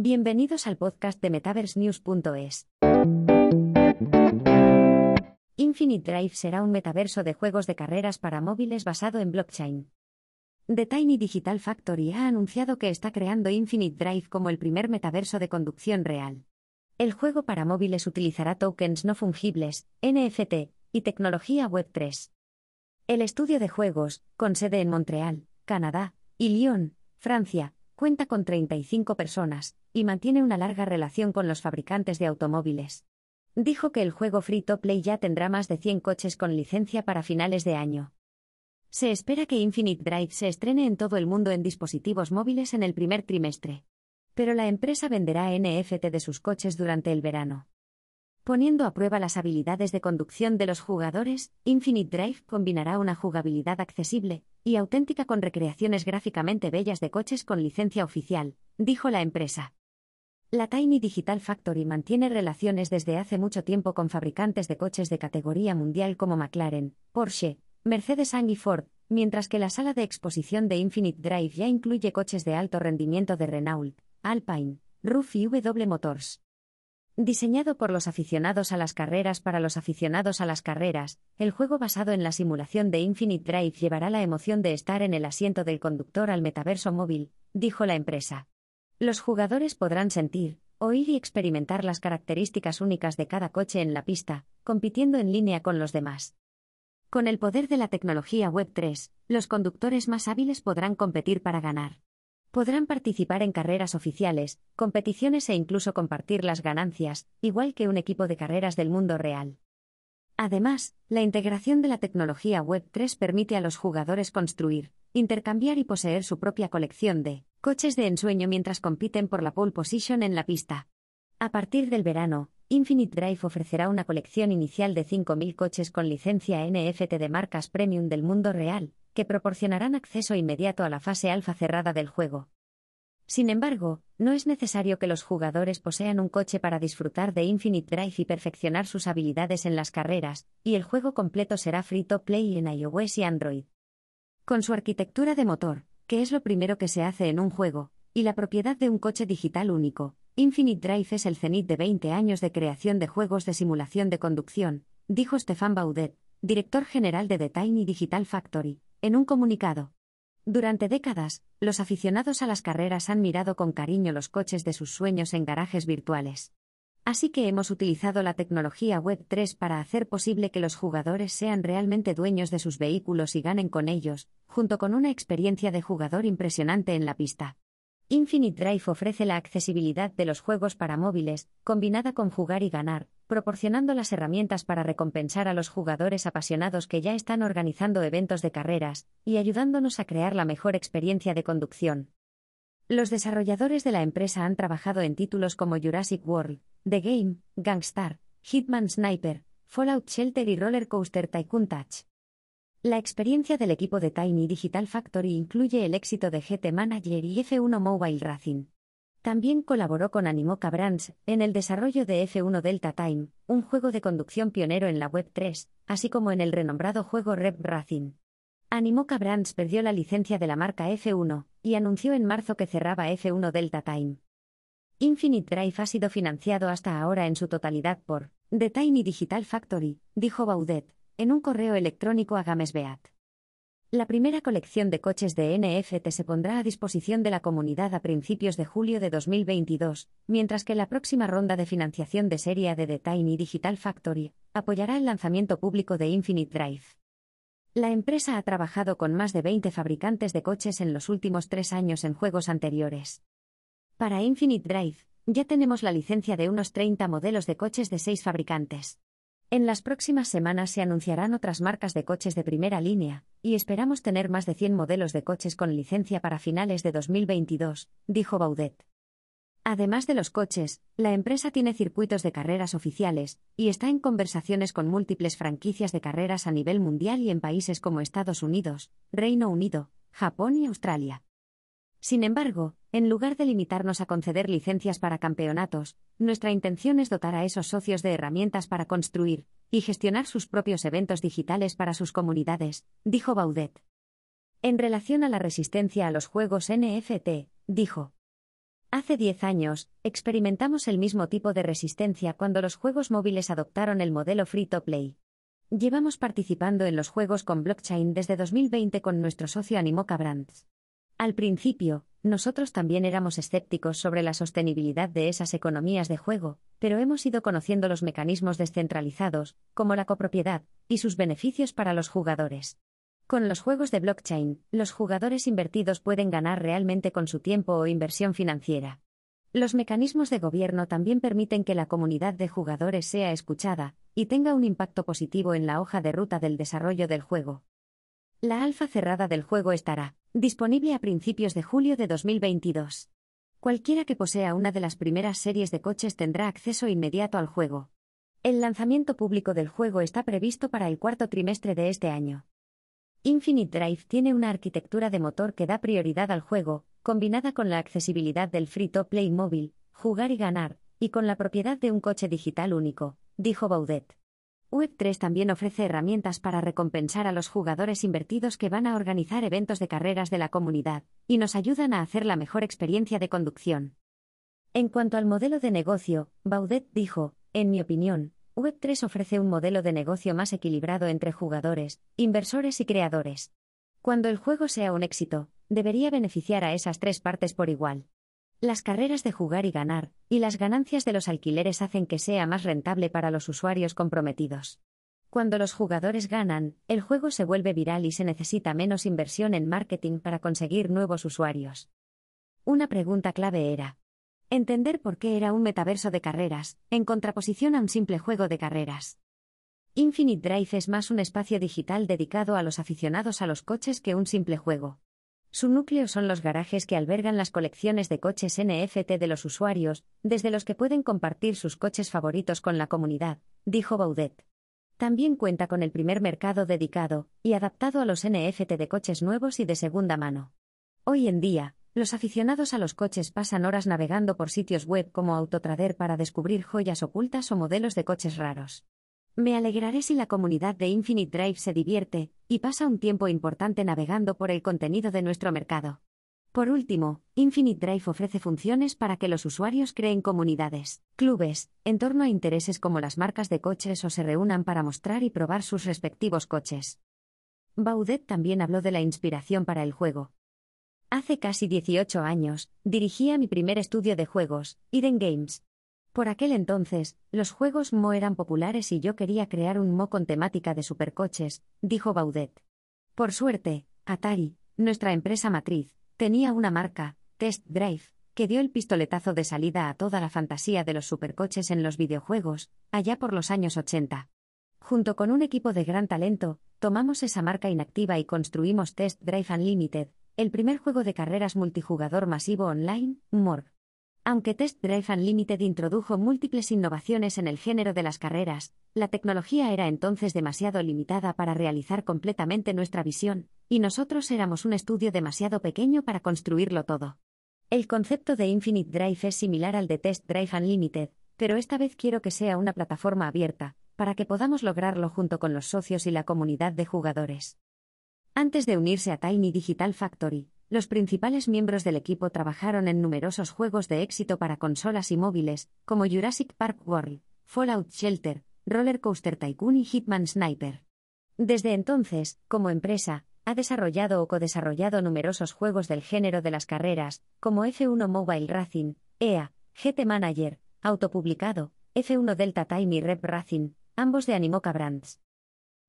Bienvenidos al podcast de MetaverseNews.es. Infinite Drive será un metaverso de juegos de carreras para móviles basado en blockchain. The Tiny Digital Factory ha anunciado que está creando Infinite Drive como el primer metaverso de conducción real. El juego para móviles utilizará tokens no fungibles, NFT, y tecnología Web3. El estudio de juegos, con sede en Montreal, Canadá, y Lyon, Francia, cuenta con 35 personas, y mantiene una larga relación con los fabricantes de automóviles. Dijo que el juego Free to Play ya tendrá más de 100 coches con licencia para finales de año. Se espera que Infinite Drive se estrene en todo el mundo en dispositivos móviles en el primer trimestre. Pero la empresa venderá NFT de sus coches durante el verano. Poniendo a prueba las habilidades de conducción de los jugadores, Infinite Drive combinará una jugabilidad accesible y auténtica con recreaciones gráficamente bellas de coches con licencia oficial, dijo la empresa. La Tiny Digital Factory mantiene relaciones desde hace mucho tiempo con fabricantes de coches de categoría mundial como McLaren, Porsche, Mercedes-Benz y Ford, mientras que la sala de exposición de Infinite Drive ya incluye coches de alto rendimiento de Renault, Alpine, RUF y W Motors. Diseñado por los aficionados a las carreras para los aficionados a las carreras, el juego basado en la simulación de Infinite Drive llevará la emoción de estar en el asiento del conductor al metaverso móvil, dijo la empresa. Los jugadores podrán sentir, oír y experimentar las características únicas de cada coche en la pista, compitiendo en línea con los demás. Con el poder de la tecnología Web3, los conductores más hábiles podrán competir para ganar. Podrán participar en carreras oficiales, competiciones e incluso compartir las ganancias, igual que un equipo de carreras del mundo real. Además, la integración de la tecnología Web3 permite a los jugadores construir, intercambiar y poseer su propia colección de coches de ensueño mientras compiten por la pole position en la pista. A partir del verano, Infinite Drive ofrecerá una colección inicial de 5.000 coches con licencia NFT de marcas premium del mundo real, que proporcionarán acceso inmediato a la fase alfa cerrada del juego. Sin embargo, no es necesario que los jugadores posean un coche para disfrutar de Infinite Drive y perfeccionar sus habilidades en las carreras, y el juego completo será free to play en iOS y Android. Con su arquitectura de motor, que es lo primero que se hace en un juego, y la propiedad de un coche digital único, Infinite Drive es el cenit de 20 años de creación de juegos de simulación de conducción, dijo Stefan Baudet, director general de The Tiny Digital Factory, en un comunicado. Durante décadas, los aficionados a las carreras han mirado con cariño los coches de sus sueños en garajes virtuales. Así que hemos utilizado la tecnología Web3 para hacer posible que los jugadores sean realmente dueños de sus vehículos y ganen con ellos, junto con una experiencia de jugador impresionante en la pista. Infinite Drive ofrece la accesibilidad de los juegos para móviles, combinada con jugar y ganar, proporcionando las herramientas para recompensar a los jugadores apasionados que ya están organizando eventos de carreras, y ayudándonos a crear la mejor experiencia de conducción. Los desarrolladores de la empresa han trabajado en títulos como Jurassic World, The Game, Gangstar, Hitman Sniper, Fallout Shelter y Roller Coaster Tycoon Touch. La experiencia del equipo de Tiny Digital Factory incluye el éxito de GT Manager y F1 Mobile Racing. También colaboró con Animoca Brands en el desarrollo de F1 Delta Time, un juego de conducción pionero en la Web3, así como en el renombrado juego Rev Racing. Animoca Brands perdió la licencia de la marca F1 y anunció en marzo que cerraba F1 Delta Time. Infinite Drive ha sido financiado hasta ahora en su totalidad por The Tiny Digital Factory, dijo Baudet, en un correo electrónico a Gamesbeat. La primera colección de coches de NFT se pondrá a disposición de la comunidad a principios de julio de 2022, mientras que la próxima ronda de financiación de serie de The Tiny Digital Factory apoyará el lanzamiento público de Infinite Drive. La empresa ha trabajado con más de 20 fabricantes de coches en los últimos tres años en juegos anteriores. Para Infinite Drive, ya tenemos la licencia de unos 30 modelos de coches de seis fabricantes. En las próximas semanas se anunciarán otras marcas de coches de primera línea, y esperamos tener más de 100 modelos de coches con licencia para finales de 2022, dijo Baudet. Además de los coches, la empresa tiene circuitos de carreras oficiales, y está en conversaciones con múltiples franquicias de carreras a nivel mundial y en países como Estados Unidos, Reino Unido, Japón y Australia. Sin embargo, en lugar de limitarnos a conceder licencias para campeonatos, nuestra intención es dotar a esos socios de herramientas para construir y gestionar sus propios eventos digitales para sus comunidades, dijo Baudet. En relación a la resistencia a los juegos NFT, dijo. Hace 10 años, experimentamos el mismo tipo de resistencia cuando los juegos móviles adoptaron el modelo free to play. Llevamos participando en los juegos con blockchain desde 2020 con nuestro socio Animoca Brands. Al principio, nosotros también éramos escépticos sobre la sostenibilidad de esas economías de juego, pero hemos ido conociendo los mecanismos descentralizados, como la copropiedad, y sus beneficios para los jugadores. Con los juegos de blockchain, los jugadores invertidos pueden ganar realmente con su tiempo o inversión financiera. Los mecanismos de gobierno también permiten que la comunidad de jugadores sea escuchada y tenga un impacto positivo en la hoja de ruta del desarrollo del juego. La alfa cerrada del juego estará disponible a principios de julio de 2022. Cualquiera que posea una de las primeras series de coches tendrá acceso inmediato al juego. El lanzamiento público del juego está previsto para el cuarto trimestre de este año. Infinite Drive tiene una arquitectura de motor que da prioridad al juego, combinada con la accesibilidad del free-to-play móvil, jugar y ganar, y con la propiedad de un coche digital único, dijo Baudet. Web3 también ofrece herramientas para recompensar a los jugadores invertidos que van a organizar eventos de carreras de la comunidad, y nos ayudan a hacer la mejor experiencia de conducción. En cuanto al modelo de negocio, Baudet dijo, en mi opinión, Web3 ofrece un modelo de negocio más equilibrado entre jugadores, inversores y creadores. Cuando el juego sea un éxito, debería beneficiar a esas tres partes por igual. Las carreras de jugar y ganar, y las ganancias de los alquileres hacen que sea más rentable para los usuarios comprometidos. Cuando los jugadores ganan, el juego se vuelve viral y se necesita menos inversión en marketing para conseguir nuevos usuarios. Una pregunta clave era, Entender por qué era un metaverso de carreras, en contraposición a un simple juego de carreras. Infinite Drive es más un espacio digital dedicado a los aficionados a los coches que un simple juego. Su núcleo son los garajes que albergan las colecciones de coches NFT de los usuarios, desde los que pueden compartir sus coches favoritos con la comunidad, dijo Baudet. También cuenta con el primer mercado dedicado y adaptado a los NFT de coches nuevos y de segunda mano. Hoy en día, los aficionados a los coches pasan horas navegando por sitios web como Autotrader para descubrir joyas ocultas o modelos de coches raros. Me alegraré si la comunidad de Infinite Drive se divierte y pasa un tiempo importante navegando por el contenido de nuestro mercado. Por último, Infinite Drive ofrece funciones para que los usuarios creen comunidades, clubes, en torno a intereses como las marcas de coches o se reúnan para mostrar y probar sus respectivos coches. Baudet también habló de la inspiración para el juego, Hace casi 18 años, dirigía mi primer estudio de juegos, Eden Games. Por aquel entonces, los juegos Mo eran populares y yo quería crear un Mo con temática de supercoches, dijo Baudet. Por suerte, Atari, nuestra empresa matriz, tenía una marca, Test Drive, que dio el pistoletazo de salida a toda la fantasía de los supercoches en los videojuegos, allá por los años 80. Junto con un equipo de gran talento, tomamos esa marca inactiva y construimos Test Drive Unlimited, el primer juego de carreras multijugador masivo online, MORG. Aunque Test Drive Unlimited introdujo múltiples innovaciones en el género de las carreras, la tecnología era entonces demasiado limitada para realizar completamente nuestra visión, y nosotros éramos un estudio demasiado pequeño para construirlo todo. El concepto de Infinite Drive es similar al de Test Drive Unlimited, pero esta vez quiero que sea una plataforma abierta, para que podamos lograrlo junto con los socios y la comunidad de jugadores. Antes de unirse a Tiny Digital Factory, los principales miembros del equipo trabajaron en numerosos juegos de éxito para consolas y móviles, como Jurassic Park World, Fallout Shelter, Roller Coaster Tycoon y Hitman Sniper. Desde entonces, como empresa, ha desarrollado o codesarrollado numerosos juegos del género de las carreras, como F1 Mobile Racing, EA, GT Manager, autopublicado, F1 Delta Time y Rep Racing, ambos de Animoca Brands.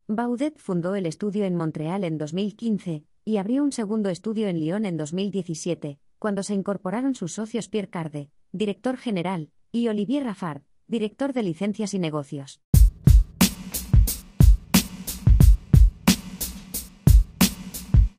Baudet fundó el estudio en Montreal en 2015 y abrió un segundo estudio en Lyon en 2017, cuando se incorporaron sus socios Pierre Carde, director general, y Olivier Raffard, director de licencias y negocios.